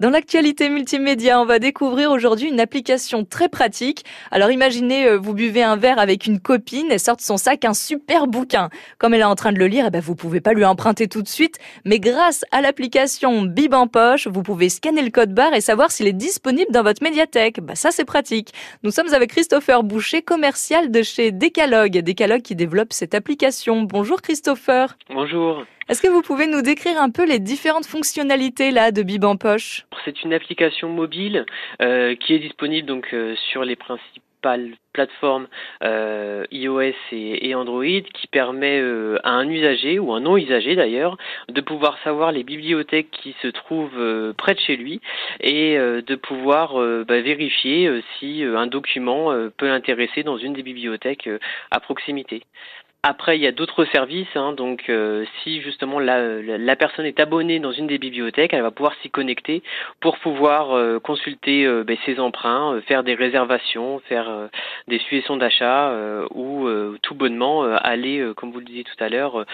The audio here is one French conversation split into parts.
Dans l'actualité multimédia, on va découvrir aujourd'hui une application très pratique. Alors imaginez, euh, vous buvez un verre avec une copine, elle sort de son sac un super bouquin. Comme elle est en train de le lire, eh ben, vous pouvez pas lui emprunter tout de suite, mais grâce à l'application Bib en poche, vous pouvez scanner le code barre et savoir s'il est disponible dans votre médiathèque. Bah, ça c'est pratique. Nous sommes avec Christopher Boucher, commercial de chez Decalogue. Decalogue qui développe cette application. Bonjour Christopher. Bonjour. Est-ce que vous pouvez nous décrire un peu les différentes fonctionnalités là de Bib en poche? C'est une application mobile euh, qui est disponible donc euh, sur les principales plateformes euh, iOS et, Android qui permet à un usager ou un non usager d'ailleurs de pouvoir savoir les bibliothèques qui se trouvent près de chez lui et de pouvoir bah, vérifier si un document peut l'intéresser dans une des bibliothèques à proximité. Après, il y a d'autres services. Hein, donc, euh, si justement la, la, personne est abonnée dans une des bibliothèques, elle va pouvoir s'y connecter pour pouvoir euh, consulter euh, ben, ses emprunts, faire des réservations, faire des suggestions d'achat ou tout bonnement aller, comme vous le disiez tout à l'heure,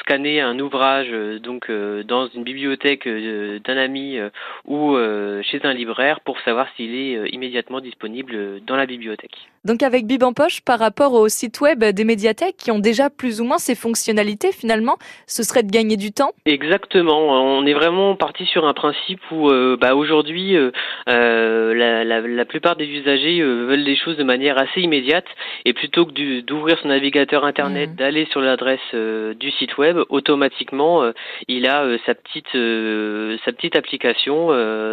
scanner un ouvrage donc dans une bibliothèque d'un ami ou chez un libraire pour savoir s'il est immédiatement disponible dans la bibliothèque. Donc, avec Bib en poche, par rapport au site web des médiathèques qui ont déjà plus ou moins ces fonctionnalités finalement, ce serait de gagner du temps? Exactement, on est vraiment parti sur un principe où euh, bah, aujourd'hui euh, euh, la, la, la, plupart des usagers veulent des choses de manière assez immédiate et plutôt que d'ouvrir son navigateur internet, mmh. d'aller sur l'adresse du site web, automatiquement il a sa petite sa petite application,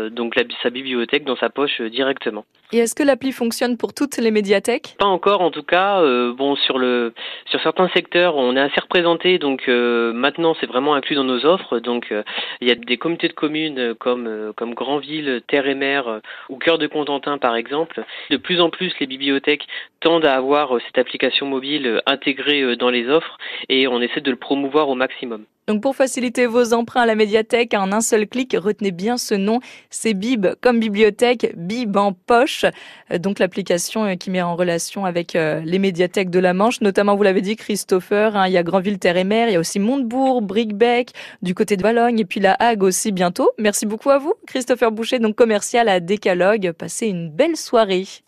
donc la, sa bibliothèque dans sa poche directement. Et est-ce que l'appli fonctionne pour toutes les médiathèques? Pas encore en tout cas. bon sur le sur certains secteurs, on est assez représenté, donc euh, maintenant c'est vraiment inclus dans nos offres. Donc euh, il y a des comités de communes comme euh, comme Grandville, Terre et Mer ou Cœur de Contentin par exemple. De plus en plus, les bibliothèques tendent à avoir cette application mobile intégrée dans les offres et on essaie de le promouvoir au maximum. Donc pour faciliter vos emprunts à la médiathèque en un seul clic, retenez bien ce nom, c'est Bib comme bibliothèque, Bib en poche. Donc l'application qui met en relation avec les médiathèques de la Manche, notamment vous l'avez dit Christopher, hein, il y a Grandville Terre et Mer, il y a aussi Montebourg, Bricbec, du côté de Valogne et puis la Hague aussi bientôt. Merci beaucoup à vous Christopher Boucher, donc commercial à Décalogue. Passez une belle soirée.